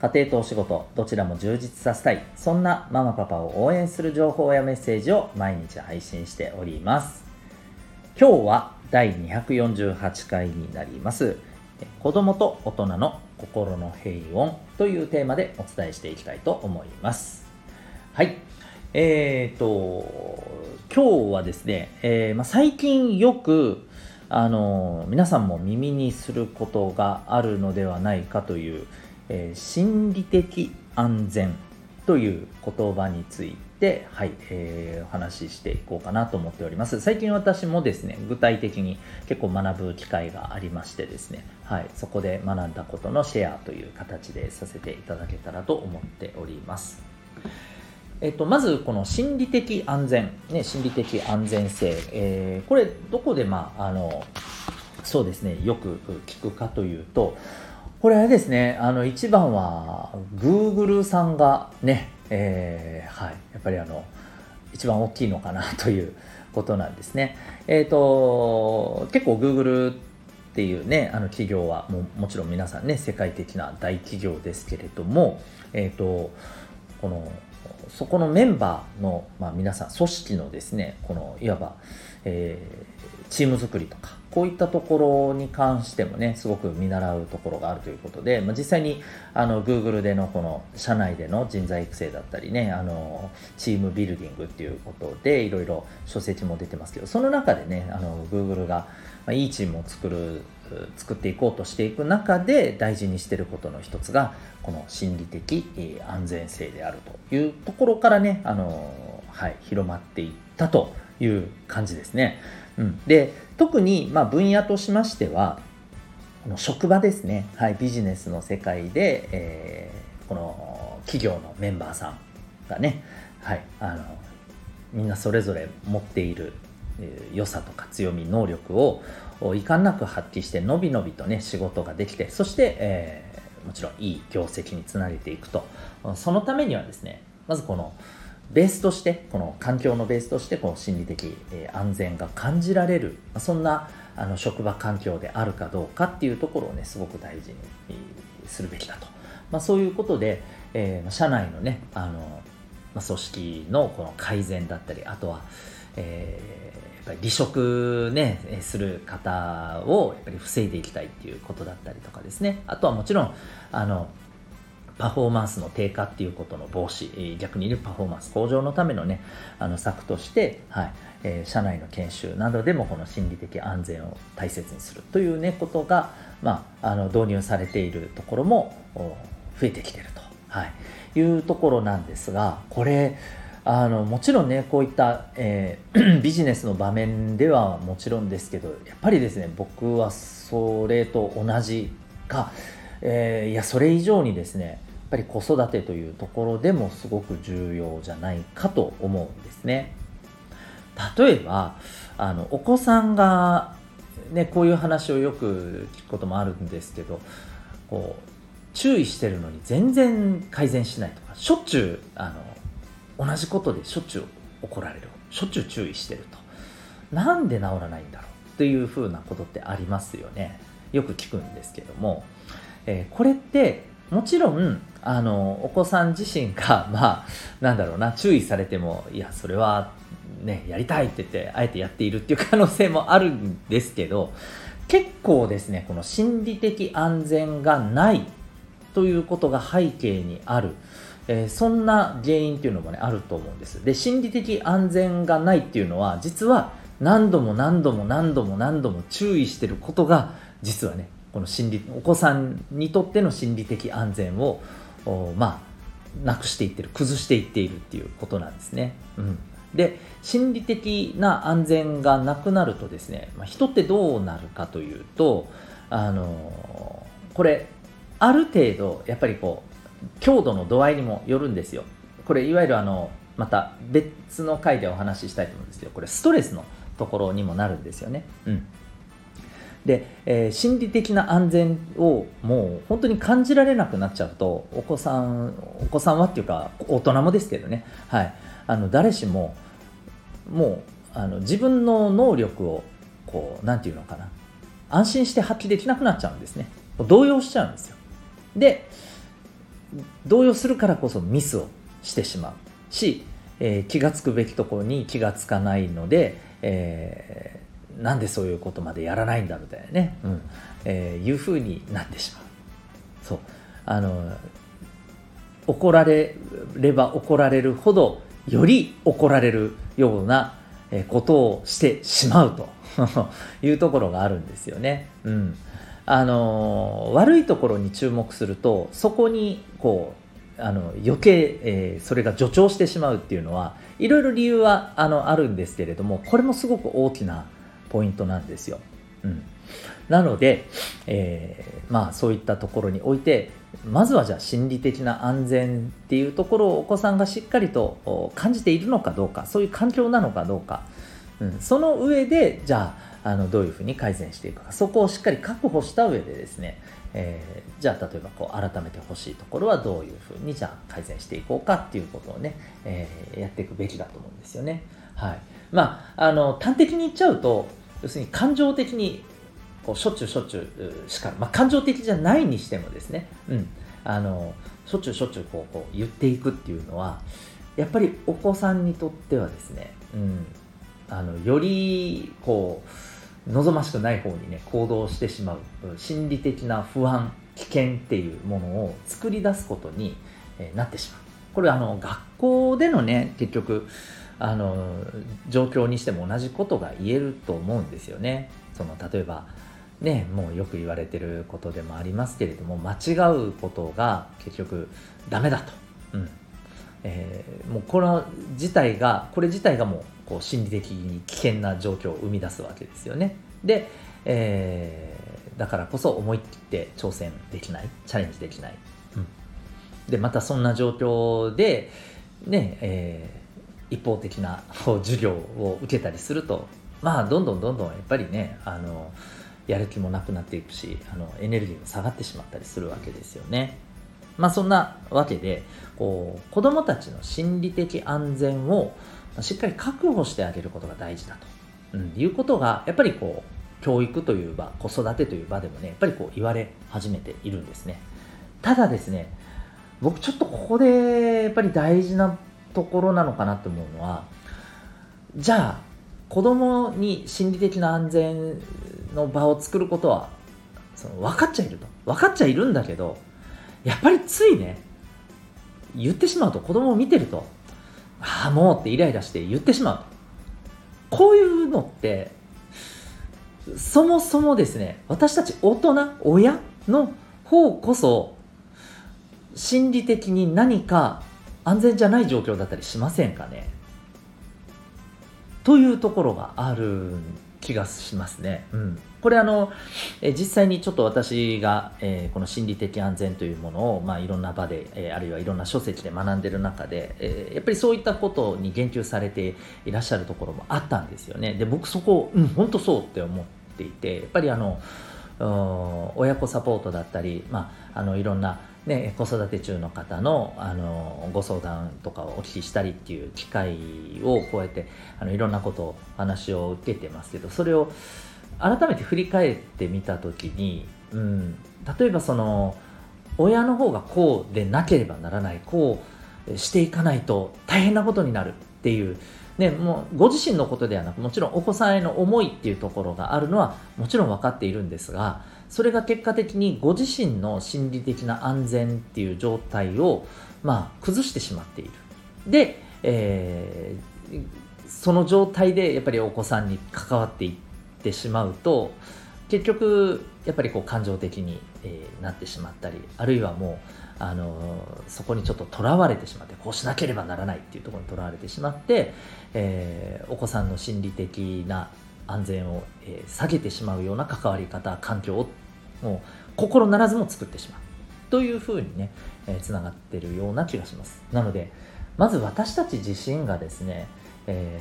家庭とお仕事どちらも充実させたい。そんなママパパを応援する情報やメッセージを毎日配信しております。今日は第248回になります。子供と大人の心の平穏というテーマでお伝えしていきたいと思います。はい。えーと今日はですね、えー、まあ、最近よくあの皆さんも耳にすることがあるのではないかというえー、心理的安全という言葉について、はい、えー、お話ししていこうかなと思っております。最近私もですね、具体的に結構学ぶ機会がありましてですね、はい、そこで学んだことのシェアという形でさせていただけたらと思っております。えっと、まずこの心理的安全、ね、心理的安全性、えー、これどこでまああのそうですねよく聞くかというとこれあれですね、あの、一番は、Google さんがね、えー、はい、やっぱりあの、一番大きいのかなという ことなんですね。えっ、ー、と、結構 Google っていうね、あの企業はももちろん皆さんね、世界的な大企業ですけれども、えっ、ー、と、この、そこのメンバーの、まあ、皆さん、組織のですね、この、いわば、えー、チーム作りとか、こういったところに関してもね、すごく見習うところがあるということで、まあ、実際にあの Google でのこの社内での人材育成だったりね、あのチームビルディングっていうことでいろいろ書籍も出てますけど、その中でね、あの Google が、いいチームを作る作っていこうとしていく中で大事にしていることの一つがこの心理的安全性であるというところからねあの、はい、広まっていったという感じですね。うん、で特にま分野としましては職場ですね、はい、ビジネスの世界で、えー、この企業のメンバーさんがね、はい、あのみんなそれぞれ持っている良さとか強み能力を遺憾なく発揮してのびのびとね仕事ができてそして、えー、もちろんいい業績につなげていくと。そのためにはですねまずこのベースとしてこの環境のベースとしてこう心理的安全が感じられるそんなあの職場環境であるかどうかっていうところをねすごく大事にするべきだと、まあ、そういうことで、えー、社内のねあの、組織のこの改善だったりあとは、えー、やっぱり離職ねする方をやっぱり防いでいきたいっていうことだったりとかですね。あとはもちろんあのパフォーマンスの低下っていうことの防止、逆に言うパフォーマンス向上のためのね、あの策として、はい、えー、社内の研修などでもこの心理的安全を大切にするというね、ことが、まあ、あの導入されているところも増えてきてると、はい、いうところなんですが、これ、あのもちろんねこういった、えー、ビジネスの場面ではもちろんですけどやっぱりですね僕はそれと同じか、えー、いやそれ以上にですねっぱり子育てというところでもすごく重要じゃないかと思うんですね。例えばあのお子さんが、ね、こういう話をよく聞くこともあるんですけどこう注意してるのに全然改善しないとかしょっちゅうあの同じことでしょっちゅう怒られるしょっちゅう注意してると。なんで治らないんだろうっていうふうなことってありますよね。よく聞くんですけども、えー、これってもちろんあのお子さん自身が まあなんだろうな注意されてもいやそれはねやりたいって言ってあえてやっているっていう可能性もあるんですけど結構ですねこの心理的安全がないということが背景にある、えー、そんな原因っていうのもねあると思うんです。で心理的安全がないっていうのは実は何度も何度も何度も何度も注意してることが実はねこの心理お子さんにとっての心理的安全をまあなくしていってる崩していっているっていうことなんですね。うん、で心理的な安全がなくなるとですね、まあ、人ってどうなるかというとあのこれある程度やっぱりこう強度の度合いにもよるんですよ。これいわゆるあのまた別の回でお話ししたいと思うんですけどこれストレスのところにもなるんですよね。うんで、えー、心理的な安全をもう本当に感じられなくなっちゃうとお子さんお子さんはっていうか大人もですけどね、はい、あの誰しももうあの自分の能力をこう何て言うのかな。安心して発揮できなくなっちゃうんですね。動揺しちゃうんですよ。で動揺するからこそミスをしてしまう。し、えー、気が付くべきところに気がつかないので、えー、なんでそういうことまでやらないんだみたいなね、うん。えー、いうふうになってしまう。そう。あの怒られれば怒られるほどより怒られるようなことをしてしまうと いうところがあるんですよね。うん、あの悪いところに注目するとそこにこうあの余計、えー、それが助長してしまうっていうのはいろいろ理由はあのあるんですけれどもこれもすごく大きなポイントなんですよ。うん、なので、えー、まあそういったところにおいてまずはじゃあ心理的な安全っていうところをお子さんがしっかりと感じているのかどうかそういう環境なのかどうか、うん、その上でじゃああのどういうふうに改善していくかそこをしっかり確保した上でですね、えー、じゃあ例えばこう改めてほしいところはどういうふうにじゃあ改善していこうかっていうことをね、えー、やっていくべきだと思うんですよね。はい、まああの端的に言っちゃうと要するに感情的にこうしょっちゅうしょっちゅうしか、まあ、感情的じゃないにしてもですね、うん、あのしょっちゅうしょっちゅうこうこう言っていくっていうのはやっぱりお子さんにとってはですね、うん、あのよりこう望ましくない方にね行動してしまう心理的な不安危険っていうものを作り出すことになってしまう。これあの学校でのね結局あの状況にしても同じことが言えると思うんですよね。その例えばね、もうよく言われてることでもありますけれども間違うことが結局ダメだと、うん。えー、もうこの自体がこれ自体がもうこう心理的に危険な状況を生み出すわけですよね。で、えー、だからこそ思い切って挑戦できない。チャレンジできない、うん、でまたそんな状況でね、え、一方的な授業を受けたりするとまあどんどんどんどんやっぱりねあのやる気もなくなっていくしあのエネルギーも下がってしまったりするわけですよね。まあそんなわけでこう子どもたちの心理的安全をしっかり確保してあげることが大事だと、うん、いうことがやっぱりこう教育という場子育てという場でもねやっぱりこう言われ始めているんですね。ただですね僕ちょっとここでやっぱり大事なところなのかなと思うのはじゃあ子供に心理的な安全の場を作ることはその分かっちゃいると。分かっちゃいるんだけどやっぱりついね言ってしまうと子供を見てるとああもうってイライラして言ってしまうこういうのってそもそもですね私たち大人親の方こそ心理的に何か安全じゃない状況だったりしませんかね？というところがある気がしますね。うん、これあの、え実際にちょっと私が、えー、この心理的安全というものを、まあ、いろんな場で、えー、あるいはいろんな書籍で学んでる中で、えー、やっぱりそういったことに言及されていらっしゃるところもあったんですよね。で僕そこ、うん、本当そうって思っていてやっぱりあの親子サポートだったり、まあ、あのいろんなね、子育て中の方のあのご相談とかをお聞きしたりっていう機会をこうやってあのいろんなことを話を受けてますけどそれを改めて振り返ってみた時に、うん、例えばその親の方がこうでなければならないこうしていかないと大変なことになるっていう、ね、もうご自身のことではなくもちろんお子さんへの思いっていうところがあるのはもちろん分かっているんですがそれが結果的にご自身の心理的な安全っていう状態を、まあ、崩してしまっている。で、えー、その状態でやっぱりお子さんに関わっていってしまうと結局やっぱりこう感情的に、え、なってしまったりあるいはもう、あの、そこにちょっととらわれてしまってこうしなければならないっていうところにとらわれてしまって、えー、お子さんの心理的な安全を、えー、下げてしまうような関わり方環境をもう心ならずも作ってしまう。というふうにね、えー、つながってるような気がします。なのでまず私たち自身がですね、え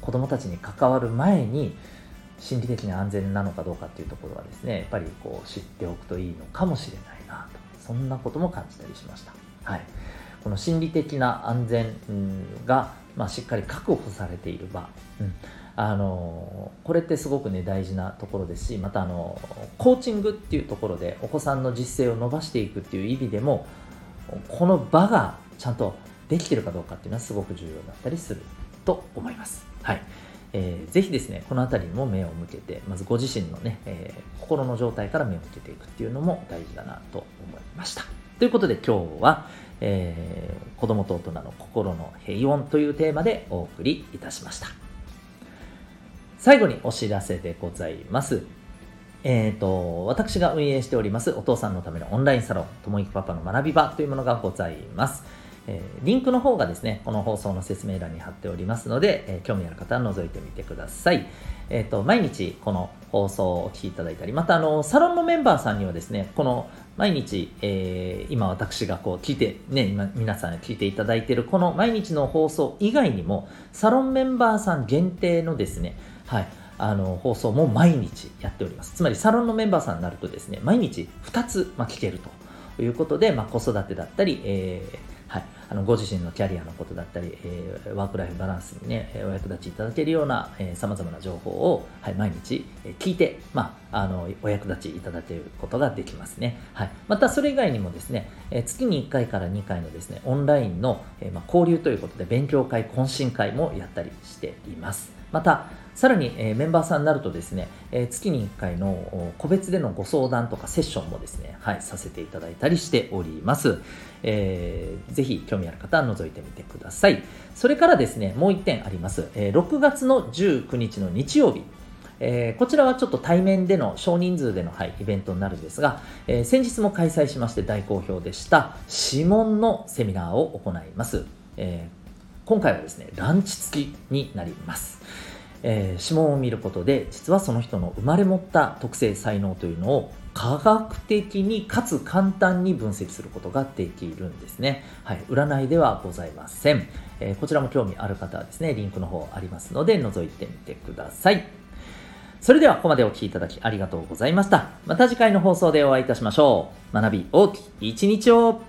ー、子供たちに関わる前に心理的に安全なのかどうかっていうところはですねやっぱりこう知っておくといいのかもしれないなと。そんなことも感じたりしました。はい。この心理的な安全が、まあ、しっかり確保されている場、うん、あのこれってすごくね大事なところですしまたあのコーチングっていうところでお子さんの実践を伸ばしていくっていう意味でもこの場がちゃんとできてるかどうかっていうのはすごく重要だったりすると思います。はいえー、ぜひですね、この辺りにも目を向けて、まずご自身のね、えー、心の状態から目を向けていくっていうのも大事だなと思いました。ということで今日は、えー、子供と大人の心の平穏というテーマでお送りいたしました。最後にお知らせでございます。えっ、ー、と、私が運営しておりますお父さんのためのオンラインサロン、ともいくパパの学び場というものがございます。えー、リンクの方がですね、この放送の説明欄に貼っておりますので、えー、興味ある方は覗いてみてください。えっ、ー、と、毎日この放送をお聞きいただいたり、またあの、サロンのメンバーさんにはですね、この毎日、えー、今私がこう聞いて、ね、今皆さん聞いていただいているこの毎日の放送以外にも、サロンメンバーさん限定のですね、はい、あの放送も毎日やっております。つまりサロンのメンバーさんになるとですね、毎日2つ、まあ、聞けるということで、まあ、子育てだったり、えーはい、あのご自身のキャリアのことだったり、えー、ワークライフバランスにね、お役立ちいただけるような、えー、様々な情報を、はい、毎日、聞いて、まあ、あの、お役立ちいただけることができますね。はい。また、それ以外にもですね、えー、月に1回から2回のですね、オンラインの、えー、まあ、交流ということで、勉強会、懇親会もやったりしています。また、さらに、え、メンバーさんになるとですね、え、月に1回の個別でのご相談とかセッションもですね、はい、させていただいたりしております。えー、ぜひ興味ある方は覗いてみてください。それからですね、もう1点あります。え、6月の19日の日曜日、えー、こちらはちょっと対面での少人数での、はい、イベントになるんですが、えー、先日も開催しまして大好評でした指紋のセミナーを行います、えー、今回はですねランチ付きになりますえー、指紋を見ることで実はその人の生まれ持った特性才能というのを科学的にかつ簡単に分析することができるんですね。はい、占いではございません、えー、こちらも興味ある方はですね、リンクの方ありますので覗いてみてください。それではここまでお聴きいただきありがとうございました。また次回の放送でお会いいたしましょう。学び大きい一日を